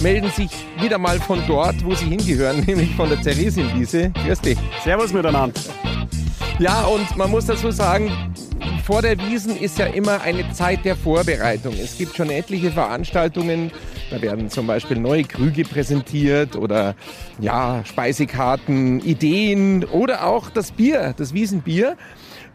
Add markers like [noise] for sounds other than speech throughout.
melden sich wieder mal von dort, wo sie hingehören, [laughs] nämlich von der Theresienwiese. Grüß dich. Servus miteinander. Ja, und man muss dazu sagen, vor der Wiesen ist ja immer eine Zeit der Vorbereitung. Es gibt schon etliche Veranstaltungen, da werden zum Beispiel neue Krüge präsentiert oder ja, Speisekarten, Ideen oder auch das Bier, das Wiesenbier.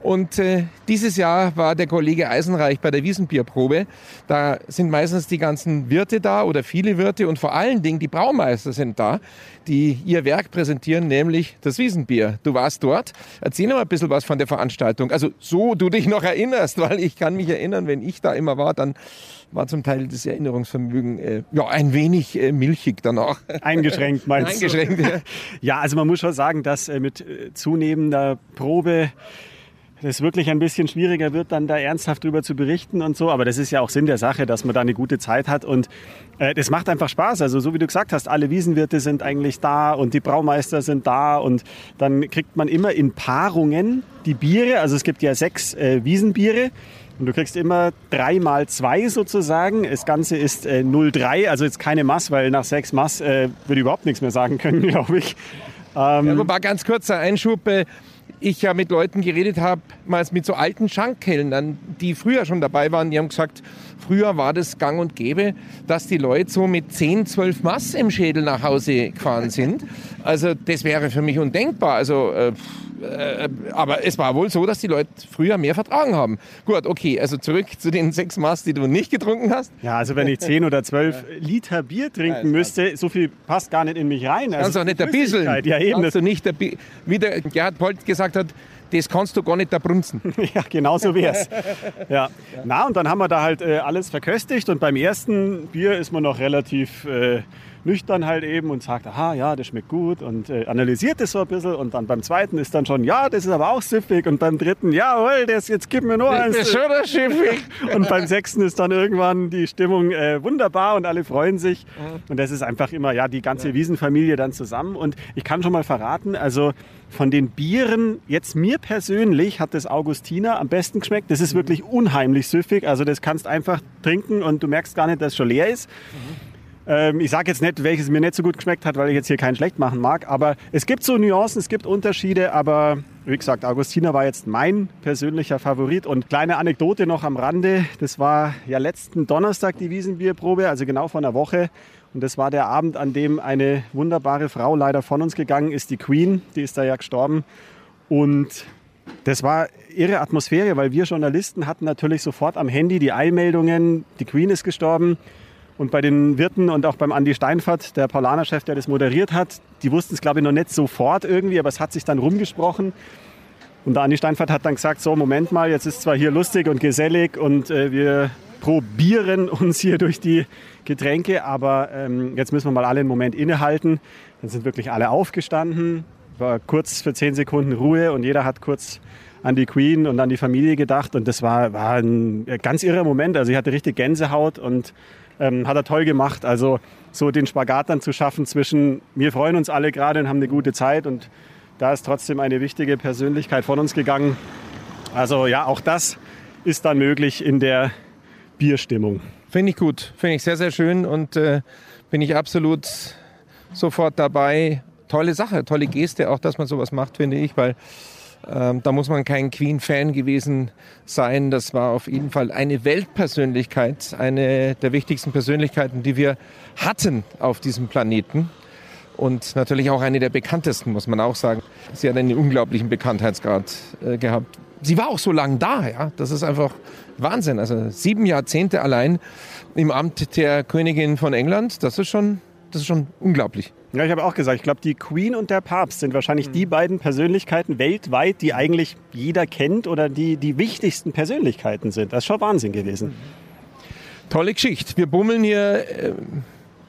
Und äh, dieses Jahr war der Kollege Eisenreich bei der Wiesenbierprobe. Da sind meistens die ganzen Wirte da oder viele Wirte und vor allen Dingen die Braumeister sind da, die ihr Werk präsentieren, nämlich das Wiesenbier. Du warst dort. Erzähl noch mal ein bisschen was von der Veranstaltung. Also so du dich noch erinnerst, [laughs] weil ich kann mich erinnern, wenn ich da immer war, dann war zum Teil das Erinnerungsvermögen äh, ja ein wenig äh, milchig danach. [laughs] Eingeschränkt meinst Eingeschränkt, du? ja. ja, also man muss schon sagen, dass äh, mit äh, zunehmender Probe es wirklich ein bisschen schwieriger wird, dann da ernsthaft drüber zu berichten und so. Aber das ist ja auch Sinn der Sache, dass man da eine gute Zeit hat. Und äh, das macht einfach Spaß. Also so wie du gesagt hast, alle Wiesenwirte sind eigentlich da und die Braumeister sind da. Und dann kriegt man immer in Paarungen die Biere. Also es gibt ja sechs äh, Wiesenbiere. Und du kriegst immer drei mal zwei sozusagen. Das Ganze ist äh, 0,3, also jetzt keine Mass, weil nach sechs Mass äh, würde ich überhaupt nichts mehr sagen können, [laughs] glaube ich. Ähm, ja, aber ganz kurzer Einschub. Äh, ich ja mit Leuten geredet habe, mit so alten Schankkellnern, die früher schon dabei waren, die haben gesagt, früher war das gang und gäbe, dass die Leute so mit 10, 12 Mass im Schädel nach Hause gefahren sind. Also das wäre für mich undenkbar. Also äh, äh, aber es war wohl so, dass die Leute früher mehr vertragen haben. Gut, okay, also zurück zu den sechs Maß, die du nicht getrunken hast. Ja, also wenn ich zehn oder zwölf [laughs] Liter Bier trinken müsste, so viel passt gar nicht in mich rein. Also kannst du auch nicht der Bissel. Ja, eben. Kannst du nicht der Wie der Gerhard Polt gesagt hat, das kannst du gar nicht da brunzen. [laughs] ja, genau so wär's. Ja. Na, und dann haben wir da halt äh, alles verköstigt und beim ersten Bier ist man noch relativ äh, nüchtern halt eben und sagt, aha, ja, das schmeckt gut und äh, analysiert das so ein bisschen und dann beim zweiten ist dann schon, ja, das ist aber auch süffig und beim dritten, jawohl, das, jetzt gib mir nur eins. Das ist schon süffig. [laughs] Und beim sechsten ist dann irgendwann die Stimmung äh, wunderbar und alle freuen sich und das ist einfach immer, ja, die ganze Wiesenfamilie dann zusammen und ich kann schon mal verraten, also von den Bieren, jetzt mir persönlich hat das Augustiner am besten geschmeckt. Das ist wirklich unheimlich süffig. Also das kannst einfach trinken und du merkst gar nicht, dass es schon leer ist. Ähm, ich sage jetzt nicht, welches mir nicht so gut geschmeckt hat, weil ich jetzt hier keinen schlecht machen mag. Aber es gibt so Nuancen, es gibt Unterschiede. Aber wie gesagt, Augustiner war jetzt mein persönlicher Favorit. Und kleine Anekdote noch am Rande. Das war ja letzten Donnerstag die Wiesenbierprobe, also genau vor einer Woche. Und das war der Abend, an dem eine wunderbare Frau leider von uns gegangen ist, die Queen. Die ist da ja gestorben. Und das war ihre Atmosphäre, weil wir Journalisten hatten natürlich sofort am Handy die Eilmeldungen, die Queen ist gestorben. Und bei den Wirten und auch beim Andi Steinfert, der Paulaner-Chef, der das moderiert hat, die wussten es, glaube ich, noch nicht sofort irgendwie, aber es hat sich dann rumgesprochen. Und der Andi Steinfert hat dann gesagt, so, Moment mal, jetzt ist zwar hier lustig und gesellig und äh, wir probieren [laughs] uns hier durch die Getränke, aber ähm, jetzt müssen wir mal alle einen Moment innehalten. Dann sind wirklich alle aufgestanden, war kurz für zehn Sekunden Ruhe und jeder hat kurz an die Queen und an die Familie gedacht und das war, war ein ganz irrer Moment. Also ich hatte richtig Gänsehaut und ähm, hat er toll gemacht. Also so den Spagat dann zu schaffen zwischen wir freuen uns alle gerade und haben eine gute Zeit und da ist trotzdem eine wichtige Persönlichkeit von uns gegangen. Also ja, auch das ist dann möglich in der Bierstimmung. Finde ich gut, finde ich sehr, sehr schön und äh, bin ich absolut sofort dabei. Tolle Sache, tolle Geste, auch dass man sowas macht, finde ich, weil ähm, da muss man kein Queen-Fan gewesen sein. Das war auf jeden Fall eine Weltpersönlichkeit, eine der wichtigsten Persönlichkeiten, die wir hatten auf diesem Planeten. Und natürlich auch eine der bekanntesten, muss man auch sagen. Sie hat einen unglaublichen Bekanntheitsgrad äh, gehabt. Sie war auch so lange da, ja. Das ist einfach Wahnsinn. Also sieben Jahrzehnte allein im Amt der Königin von England, das ist schon, das ist schon unglaublich. Ja, ich habe auch gesagt, ich glaube, die Queen und der Papst sind wahrscheinlich mhm. die beiden Persönlichkeiten weltweit, die eigentlich jeder kennt oder die die wichtigsten Persönlichkeiten sind. Das ist schon Wahnsinn gewesen. Tolle Geschichte. Wir bummeln hier äh,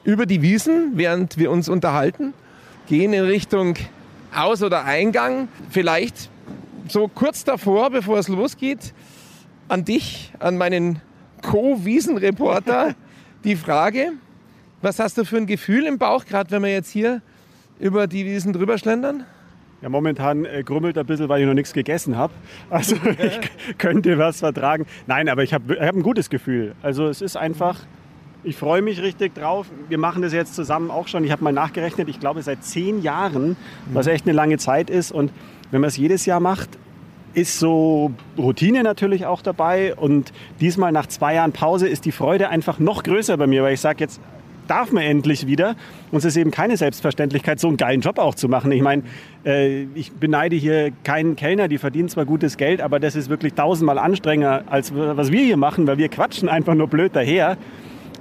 über die Wiesen, während wir uns unterhalten, gehen in Richtung Aus- oder Eingang. Vielleicht so kurz davor, bevor es losgeht, an dich, an meinen Co-Wiesenreporter, [laughs] die Frage, was hast du für ein Gefühl im Bauch, gerade wenn wir jetzt hier über die Wiesen drüber schlendern? Ja, momentan äh, grummelt ein bisschen, weil ich noch nichts gegessen habe. Also [laughs] ich könnte was vertragen. Nein, aber ich habe ich hab ein gutes Gefühl. Also es ist einfach, ich freue mich richtig drauf. Wir machen das jetzt zusammen auch schon. Ich habe mal nachgerechnet, ich glaube seit zehn Jahren, was echt eine lange Zeit ist. Und wenn man es jedes Jahr macht, ist so Routine natürlich auch dabei. Und diesmal nach zwei Jahren Pause ist die Freude einfach noch größer bei mir, weil ich sage jetzt, darf man endlich wieder. Und es ist eben keine Selbstverständlichkeit, so einen geilen Job auch zu machen. Ich meine, äh, ich beneide hier keinen Kellner, die verdienen zwar gutes Geld, aber das ist wirklich tausendmal anstrengender, als was wir hier machen, weil wir quatschen einfach nur blöd daher.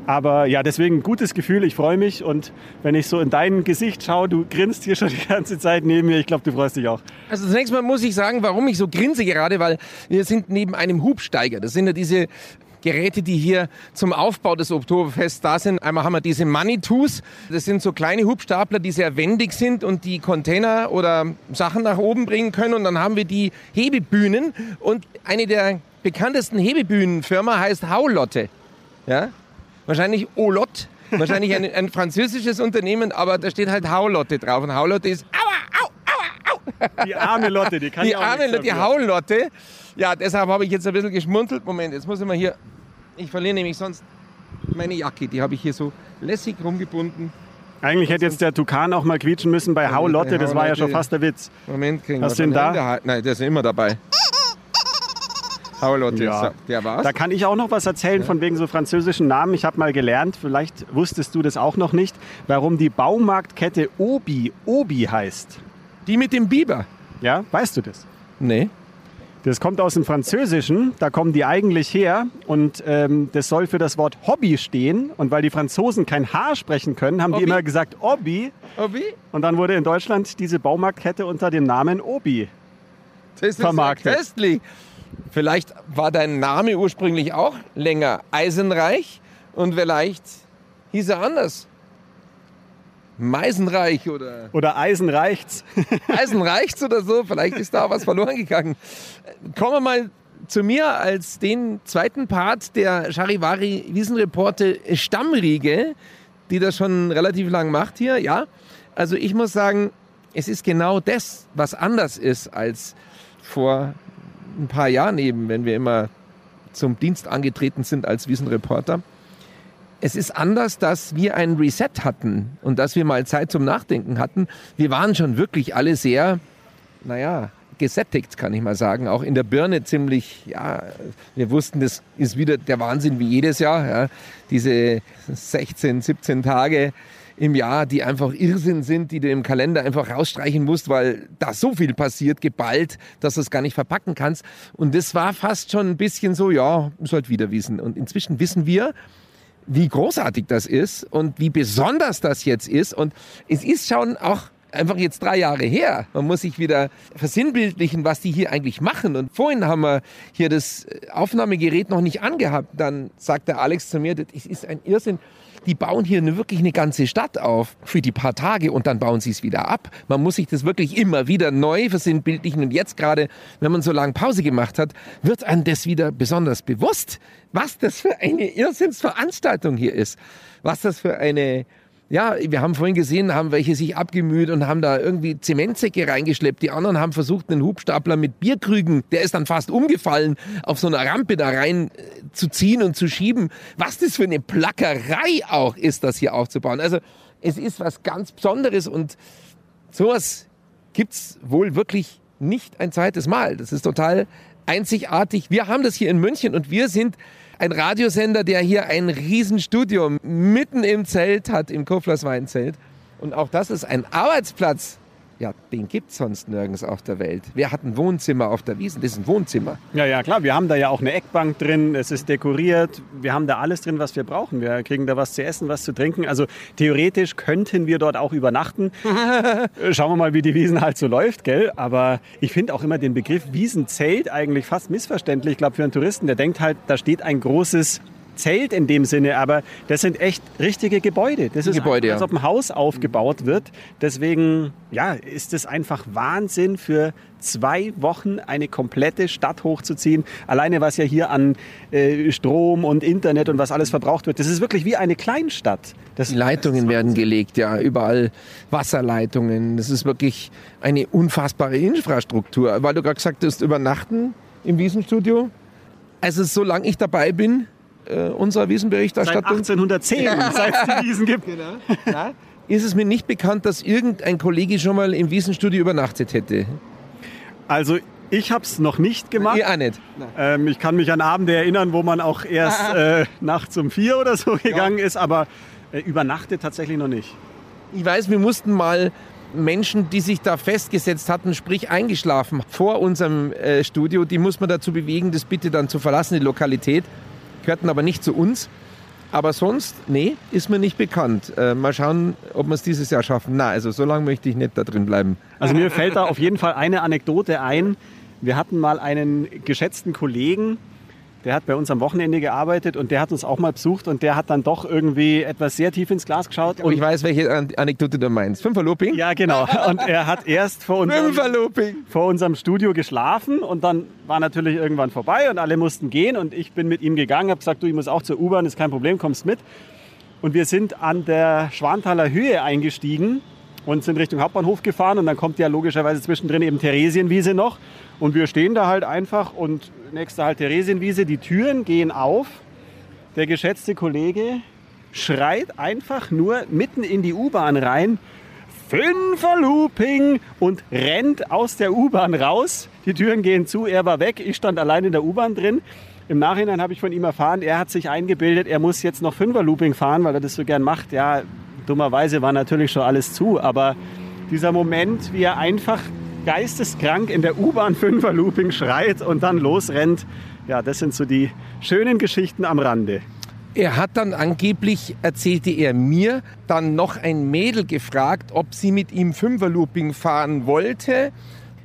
Aber ja, deswegen gutes Gefühl, ich freue mich und wenn ich so in dein Gesicht schaue, du grinst hier schon die ganze Zeit neben mir, ich glaube, du freust dich auch. Also zunächst mal muss ich sagen, warum ich so grinse gerade, weil wir sind neben einem Hubsteiger. Das sind ja diese Geräte, die hier zum Aufbau des Oktoberfests da sind. Einmal haben wir diese Money-Toos. Das sind so kleine Hubstapler, die sehr wendig sind und die Container oder Sachen nach oben bringen können. Und dann haben wir die Hebebühnen. Und eine der bekanntesten Hebebühnenfirma heißt Haulotte. Ja? Wahrscheinlich Olot. Wahrscheinlich ein, ein französisches Unternehmen, aber da steht halt Haulotte drauf. Und Haulotte ist Aua, au, aua, au. Die arme Lotte, die kann Die ja auch arme, nichts die. Haulotte. Ja, deshalb habe ich jetzt ein bisschen geschmunzelt. Moment, jetzt muss ich mal hier. Ich verliere nämlich sonst meine Jacke. Die habe ich hier so lässig rumgebunden. Eigentlich hätte jetzt der Tukan auch mal quietschen müssen bei Hau Lotte, das war ja schon fast der Witz. Moment, kriegen Hast du ihn da? Nein, der ist immer dabei. Haulotte, Ja. so, der war's. Da kann ich auch noch was erzählen von wegen so französischen Namen. Ich habe mal gelernt, vielleicht wusstest du das auch noch nicht, warum die Baumarktkette Obi Obi heißt. Die mit dem Biber. Ja, weißt du das? Nee. Das kommt aus dem Französischen, da kommen die eigentlich her und ähm, das soll für das Wort Hobby stehen. Und weil die Franzosen kein H sprechen können, haben Hobby? die immer gesagt Obi. Wie? Und dann wurde in Deutschland diese Baumarktkette unter dem Namen Obi. Das ist Vermarktet. köstlich. Vielleicht war dein Name ursprünglich auch länger Eisenreich und vielleicht hieß er anders. Meisenreich oder Oder Eisen reicht's. [laughs] Eisenreichs oder so. Vielleicht ist da was verloren gegangen. Kommen wir mal zu mir als den zweiten Part der Charivari Wiesenreporte Stammriege, die das schon relativ lang macht hier. Ja, also ich muss sagen, es ist genau das, was anders ist als vor ein paar Jahren eben, wenn wir immer zum Dienst angetreten sind als Wiesenreporter. Es ist anders, dass wir ein Reset hatten und dass wir mal Zeit zum Nachdenken hatten. Wir waren schon wirklich alle sehr, naja, gesättigt, kann ich mal sagen. Auch in der Birne ziemlich, ja, wir wussten, das ist wieder der Wahnsinn wie jedes Jahr. Ja. Diese 16, 17 Tage im Jahr, die einfach Irrsinn sind, die du im Kalender einfach rausstreichen musst, weil da so viel passiert, geballt, dass du es gar nicht verpacken kannst. Und das war fast schon ein bisschen so, ja, ist halt wieder wissen. Und inzwischen wissen wir, wie großartig das ist und wie besonders das jetzt ist. Und es ist schon auch einfach jetzt drei Jahre her. Man muss sich wieder versinnbildlichen, was die hier eigentlich machen. Und vorhin haben wir hier das Aufnahmegerät noch nicht angehabt. Dann sagt der Alex zu mir, das ist ein Irrsinn. Die bauen hier wirklich eine ganze Stadt auf für die paar Tage und dann bauen sie es wieder ab. Man muss sich das wirklich immer wieder neu versinnbildlichen. Und jetzt gerade, wenn man so lange Pause gemacht hat, wird einem das wieder besonders bewusst, was das für eine Irrsinnsveranstaltung hier ist. Was das für eine ja, wir haben vorhin gesehen, haben welche sich abgemüht und haben da irgendwie Zementsäcke reingeschleppt. Die anderen haben versucht, einen Hubstapler mit Bierkrügen, der ist dann fast umgefallen, auf so einer Rampe da rein äh, zu ziehen und zu schieben. Was das für eine Plackerei auch ist, das hier aufzubauen. Also es ist was ganz Besonderes und sowas gibt's wohl wirklich nicht ein zweites Mal. Das ist total einzigartig. Wir haben das hier in München und wir sind ein Radiosender, der hier ein Riesenstudio mitten im Zelt hat, im Koflers Weinzelt. Und auch das ist ein Arbeitsplatz. Ja, den gibt's sonst nirgends auf der Welt. Wer hat ein Wohnzimmer auf der Wiesn? Das ist ein Wohnzimmer. Ja, ja, klar. Wir haben da ja auch eine Eckbank drin. Es ist dekoriert. Wir haben da alles drin, was wir brauchen. Wir kriegen da was zu essen, was zu trinken. Also theoretisch könnten wir dort auch übernachten. [laughs] Schauen wir mal, wie die Wiesen halt so läuft, gell? Aber ich finde auch immer den Begriff Wiesenzelt eigentlich fast missverständlich. Ich glaube, für einen Touristen, der denkt halt, da steht ein großes Zelt in dem Sinne, aber das sind echt richtige Gebäude. Das Die ist Gebäude, als ob ein Haus aufgebaut wird. Deswegen ja, ist es einfach Wahnsinn für zwei Wochen eine komplette Stadt hochzuziehen. Alleine was ja hier an äh, Strom und Internet und was alles verbraucht wird. Das ist wirklich wie eine Kleinstadt. Das, Die Leitungen werden gelegt, ja, überall Wasserleitungen. Das ist wirklich eine unfassbare Infrastruktur. Weil du gerade gesagt hast, übernachten im Wiesenstudio. Also solange ich dabei bin, äh, unserer seit Wiesenberichterstattung, [laughs] 1810, seit es die Wiesen gibt. ja, ist es mir nicht bekannt, dass irgendein Kollege schon mal im Wiesenstudio übernachtet hätte. Also ich habe es noch nicht gemacht. Ihr auch nicht. Ähm, ich kann mich an Abende erinnern, wo man auch erst äh, nachts um vier oder so gegangen ist, aber äh, übernachtet tatsächlich noch nicht. Ich weiß, wir mussten mal Menschen, die sich da festgesetzt hatten, sprich eingeschlafen vor unserem äh, Studio, die muss man dazu bewegen, das bitte dann zu verlassen, die Lokalität. Gehörten aber nicht zu uns. Aber sonst, nee, ist mir nicht bekannt. Äh, mal schauen, ob wir es dieses Jahr schaffen. Na, also so lange möchte ich nicht da drin bleiben. Also mir fällt da auf jeden Fall eine Anekdote ein. Wir hatten mal einen geschätzten Kollegen, der hat bei uns am Wochenende gearbeitet und der hat uns auch mal besucht und der hat dann doch irgendwie etwas sehr tief ins Glas geschaut. Und ich weiß, welche An Anekdote du meinst. Fünferlooping? ja, genau. [laughs] Und er hat erst vor unserem, vor unserem Studio geschlafen und dann war natürlich irgendwann vorbei und alle mussten gehen und ich bin mit ihm gegangen, habe gesagt, du, ich muss auch zur U-Bahn, ist kein Problem, kommst mit. Und wir sind an der Schwanthaler Höhe eingestiegen und sind Richtung Hauptbahnhof gefahren und dann kommt ja logischerweise zwischendrin eben Theresienwiese noch und wir stehen da halt einfach und nächste halt Theresienwiese, die Türen gehen auf. Der geschätzte Kollege schreit einfach nur mitten in die U-Bahn rein, Fünfer Looping und rennt aus der U-Bahn raus. Die Türen gehen zu, er war weg, ich stand allein in der U-Bahn drin. Im Nachhinein habe ich von ihm erfahren, er hat sich eingebildet, er muss jetzt noch Fünfer Looping fahren, weil er das so gern macht. Ja, dummerweise war natürlich schon alles zu, aber dieser Moment, wie er einfach geisteskrank in der U-Bahn Fünfer Looping schreit und dann losrennt, ja, das sind so die schönen Geschichten am Rande. Er hat dann angeblich, erzählte er mir, dann noch ein Mädel gefragt, ob sie mit ihm Fünferlooping fahren wollte.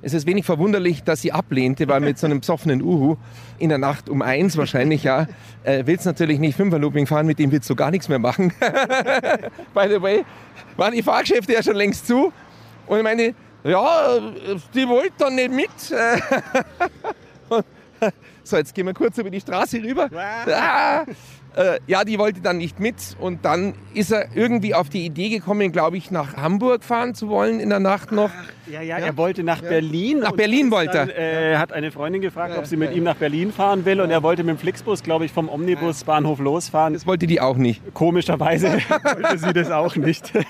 Es ist wenig verwunderlich, dass sie ablehnte, weil mit so einem besoffenen Uhu in der Nacht um eins wahrscheinlich, ja, äh, will es natürlich nicht Fünferlooping fahren, mit dem wird so gar nichts mehr machen. [laughs] By the way, waren die Fahrgeschäfte ja schon längst zu. Und ich meine, ja, die wollte dann nicht mit. [laughs] So, jetzt gehen wir kurz über die Straße rüber. Ah, äh, ja, die wollte dann nicht mit. Und dann ist er irgendwie auf die Idee gekommen, glaube ich, nach Hamburg fahren zu wollen in der Nacht noch. Ja, ja, er wollte nach Berlin. Nach Berlin wollte er. Dann, äh, hat eine Freundin gefragt, ob sie mit ihm nach Berlin fahren will. Und er wollte mit dem Flixbus, glaube ich, vom Omnibusbahnhof losfahren. Das wollte die auch nicht. Komischerweise [laughs] wollte sie das auch nicht. [laughs]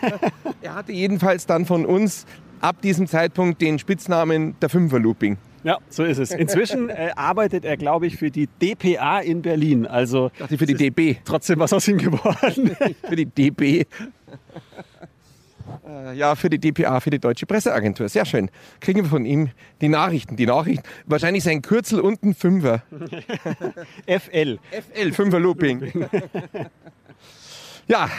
Er hatte jedenfalls dann von uns ab diesem Zeitpunkt den Spitznamen der Fünferlooping. ja, so ist es. Inzwischen äh, arbeitet er, glaube ich, für die DPA in Berlin. Also Dachte für die DB. trotzdem was aus ihm geworden. [laughs] Für die DB. Äh, Ja, für die DPA, für die Deutsche Presseagentur. Sehr schön. Kriegen wir von ihm die Nachrichten. Die Nachrichten. Wahrscheinlich sein Kürzel und ein Fünfer. [laughs] FL. FL, Fünfer Looping. [laughs] ja,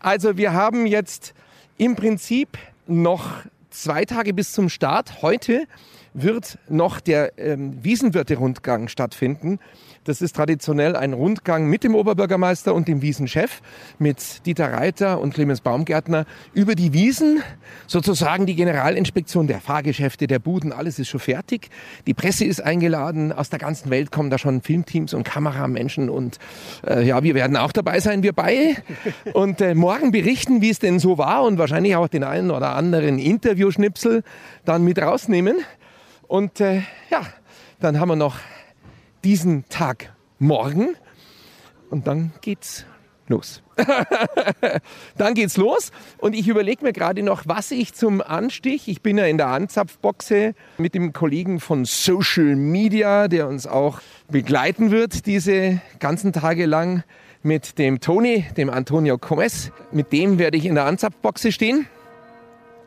also wir haben jetzt im Prinzip noch zwei Tage bis zum Start. Heute wird noch der ähm, Wiesenwirte-Rundgang stattfinden. Das ist traditionell ein Rundgang mit dem Oberbürgermeister und dem Wiesenchef, mit Dieter Reiter und Clemens Baumgärtner über die Wiesen, sozusagen die Generalinspektion der Fahrgeschäfte, der Buden, alles ist schon fertig. Die Presse ist eingeladen, aus der ganzen Welt kommen da schon Filmteams und Kameramenschen und äh, ja, wir werden auch dabei sein, wir beide. Und äh, morgen berichten, wie es denn so war und wahrscheinlich auch den einen oder anderen Interviewschnipsel dann mit rausnehmen. Und äh, ja, dann haben wir noch diesen Tag morgen und dann geht's los. [laughs] dann geht's los und ich überlege mir gerade noch, was ich zum Anstich, ich bin ja in der Anzapfboxe mit dem Kollegen von Social Media, der uns auch begleiten wird diese ganzen Tage lang mit dem Toni, dem Antonio Comes. Mit dem werde ich in der Anzapfboxe stehen.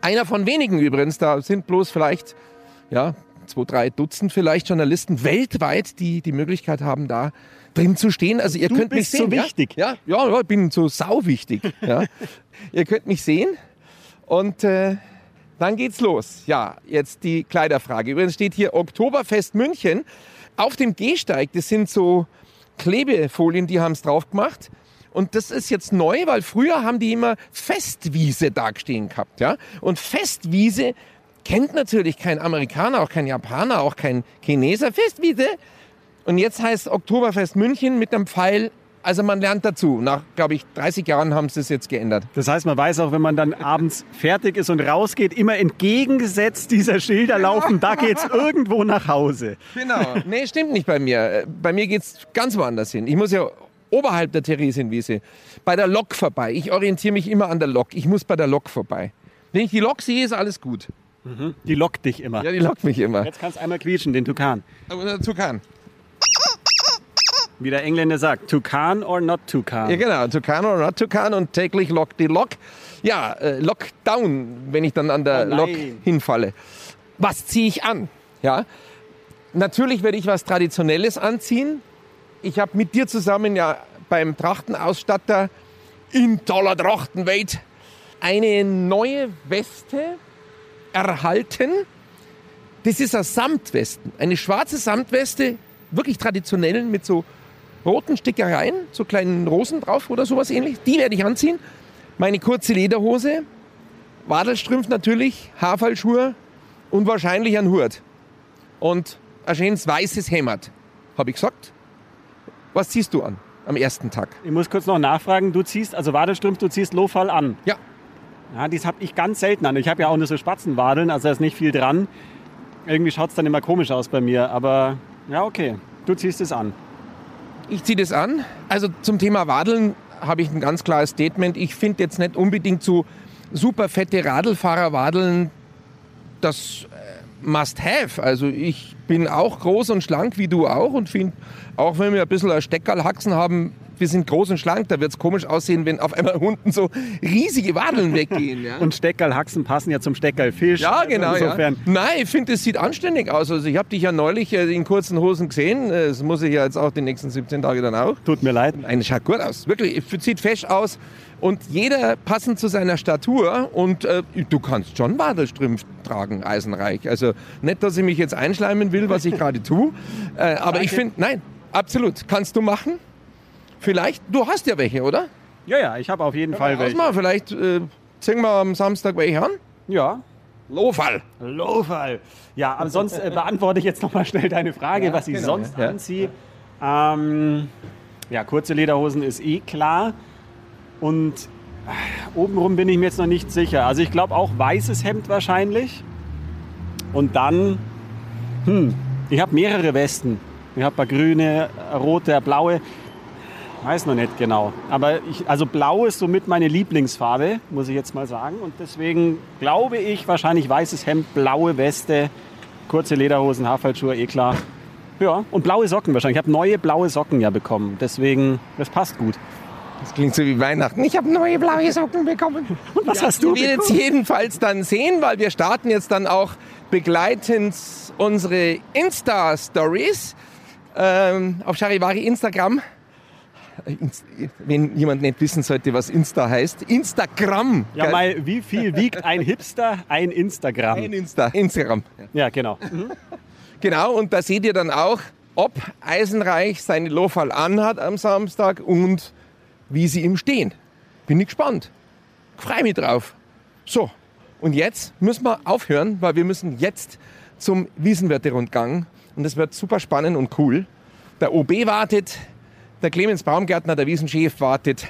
Einer von wenigen übrigens, da sind bloß vielleicht ja, zwei, drei Dutzend vielleicht Journalisten weltweit, die die Möglichkeit haben, da drin zu stehen. Also ihr Du könnt mich sehen. so wichtig. Ja, ja, ja, ich bin so sau wichtig. Ja. [laughs] ihr könnt mich sehen und äh, dann geht's los. Ja, jetzt die Kleiderfrage. Übrigens steht hier Oktoberfest München auf dem Gehsteig. Das sind so Klebefolien, die haben es drauf gemacht. Und das ist jetzt neu, weil früher haben die immer Festwiese dagestehen gehabt. Ja? Und Festwiese kennt natürlich kein Amerikaner, auch kein Japaner, auch kein Chineser. Festwiese. Und jetzt heißt Oktoberfest München mit einem Pfeil. Also man lernt dazu. Nach, glaube ich, 30 Jahren haben sie es jetzt geändert. Das heißt, man weiß auch, wenn man dann abends fertig ist und rausgeht, immer entgegengesetzt dieser Schilder laufen, da geht's [laughs] irgendwo nach Hause. Genau. Nee, stimmt nicht bei mir. Bei mir geht's ganz woanders hin. Ich muss ja oberhalb der Theresienwiese bei der Lok vorbei. Ich orientiere mich immer an der Lok. Ich muss bei der Lok vorbei. Wenn ich die Lok sehe, ist alles gut. Die lockt dich immer. Ja, die lockt mich immer. Jetzt kannst du einmal quietschen, den Tukan. Aber dazu kann. Wie der Engländer sagt, Tukan or not Tukan. Ja, genau. Tucan or not Tucan und täglich lockt die Lok. Ja, äh, Lockdown, wenn ich dann an der Oh. Lok hinfalle. Was ziehe ich an? Ja, natürlich werde ich was Traditionelles anziehen. Ich habe mit dir zusammen ja beim Trachtenausstatter in toller Trachtenwelt eine neue Weste erhalten. Das ist eine Samtwesten, eine schwarze Samtweste, wirklich traditionell mit so roten Stickereien, so kleinen Rosen drauf oder sowas ähnlich. Die werde ich anziehen. Meine kurze Lederhose, Wadelstrümpf natürlich, Haarfallschuhe und wahrscheinlich ein Hut. Und ein schönes weißes Hemd, habe ich gesagt. Was ziehst du an am ersten Tag? Ich muss kurz noch nachfragen, du ziehst, also Wadestrumpf, du ziehst Lofall an. Ja, Ja, das habe ich ganz selten an. Ich habe ja auch nur so Spatzenwadeln, also da ist nicht viel dran. Irgendwie schaut es dann immer komisch aus bei mir, aber ja, okay. Du ziehst es an. Ich ziehe das an. Also zum Thema Wadeln habe ich ein ganz klares Statement. Ich finde jetzt nicht unbedingt so super fette Radlfahrer-Wadeln das äh, must have. Also ich bin auch groß und schlank wie du auch und finde, auch wenn wir ein bisschen ein Steckerlhaxen haben, wir sind groß und schlank, da wird es komisch aussehen, wenn auf einmal unten so riesige Wadeln weggehen. Ja? Und Steckerlhaxen passen ja zum Steckerlfisch. Ja, Also genau. Insofern. Ja. Nein, ich finde, es sieht anständig aus. Also ich habe dich ja neulich äh, in kurzen Hosen gesehen. Äh, Das muss ich ja jetzt auch die nächsten 17 Tage dann auch. Tut mir leid. Nein, es schaut gut aus. Wirklich, es sieht fesch aus. Und jeder passend zu seiner Statur. Und äh, du kannst schon Wadelstrümpf tragen, eisenreich. Also nicht, dass ich mich jetzt einschleimen will, was ich gerade tue. Äh, aber ich finde, nein, absolut. Kannst du machen? Vielleicht. Du hast ja welche, oder? Ja, ja, ich habe auf jeden Fall welche. mal, vielleicht äh, ziehen wir am Samstag welche an. Ja. Lofall. Lofall. Ja, aber sonst äh, beantworte ich jetzt noch mal schnell deine Frage, was ich genau, sonst ja. anziehe. Ähm, ja, kurze Lederhosen ist eh klar. Und äh, obenrum bin ich mir jetzt noch nicht sicher. Also ich glaube auch weißes Hemd wahrscheinlich. Und dann, hm, ich habe mehrere Westen. Ich habe ein paar grüne, rote, blaue. Weiß noch nicht genau. Aber ich, also blau ist somit meine Lieblingsfarbe, muss ich jetzt mal sagen. Und deswegen glaube ich wahrscheinlich weißes Hemd, blaue Weste, kurze Lederhosen, Haarfallschuhe, eh klar. Ja, und blaue Socken wahrscheinlich. Ich habe neue blaue Socken ja bekommen. Deswegen, das passt gut. Das klingt so wie Weihnachten. Ich habe neue blaue Socken bekommen. Und was hast du Wir bekommen? jedenfalls dann sehen, weil wir starten jetzt dann auch begleitend unsere Insta-Stories ähm, auf Charivari Instagram. Wenn jemand nicht wissen sollte, was Insta heißt. Instagram. Ja, Geil. mal, wie viel wiegt ein Hipster? Ein Instagram. Ein Insta. Instagram. Ja, genau. Genau, und da seht ihr dann auch, ob Eisenreich seine Lofal anhat am Samstag und wie sie ihm stehen. Bin ich gespannt. Freue mich drauf. So, und jetzt müssen wir aufhören, weil wir müssen jetzt zum Wiesenwirte-Rundgang. Und das wird super spannend und cool. Der OB wartet, der Clemens Baumgärtner, der Wiesenchef wartet.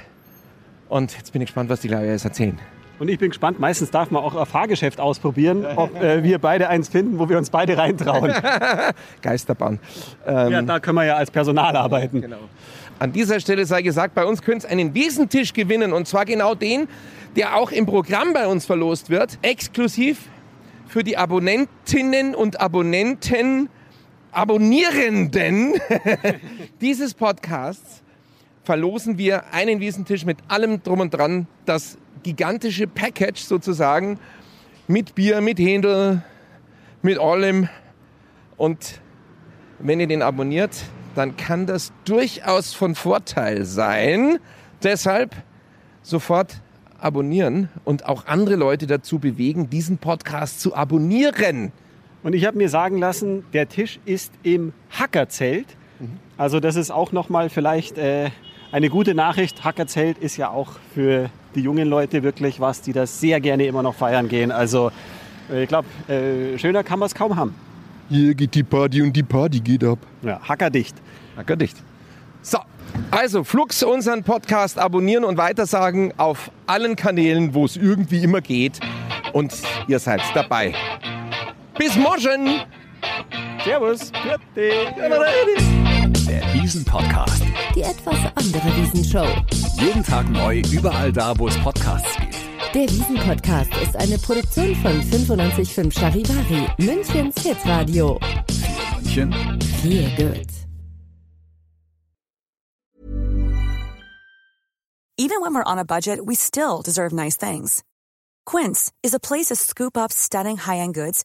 Und jetzt bin ich gespannt, was die Leute jetzt erzählen. Und ich bin gespannt, meistens darf man auch ein Fahrgeschäft ausprobieren, ob äh, wir beide eins finden, wo wir uns beide reintrauen. [laughs] Geisterbahn. Ähm, ja, da können wir ja als Personal arbeiten. An dieser Stelle sei gesagt, bei uns könnt ihr einen Wiesentisch gewinnen und zwar genau den, der auch im Programm bei uns verlost wird, exklusiv für die Abonnentinnen und Abonnenten, Abonnierenden [laughs] dieses Podcasts verlosen wir einen Wiesentisch mit allem drum und dran, das gigantische Package sozusagen mit Bier, mit Händel, mit allem und wenn ihr den abonniert, dann kann das durchaus von Vorteil sein. Deshalb sofort abonnieren und auch andere Leute dazu bewegen, diesen Podcast zu abonnieren. Und ich habe mir sagen lassen, der Tisch ist im Hackerzelt. Also das ist auch nochmal vielleicht äh, eine gute Nachricht. Hackerzelt ist ja auch für die jungen Leute wirklich was, die das sehr gerne immer noch feiern gehen. Also äh, ich glaube, äh, schöner kann man es kaum haben. Hier geht die Party und die Party geht ab. Ja, hackerdicht. Hackerdicht. So, also Flux, unseren Podcast abonnieren und weitersagen auf allen Kanälen, wo es irgendwie immer geht. Und ihr seid dabei. Bis morgen! Servus. Der Wiesen-Podcast. Die etwas andere Wiesenshow. Jeden Tag neu, überall da, wo es Podcasts gibt. Der Wiesen-Podcast ist eine Produktion von 955 Charivari, Münchens Hitradio. München. Feel good. Even when we're on a budget, we still deserve nice things. Quince is a place to scoop up stunning high-end goods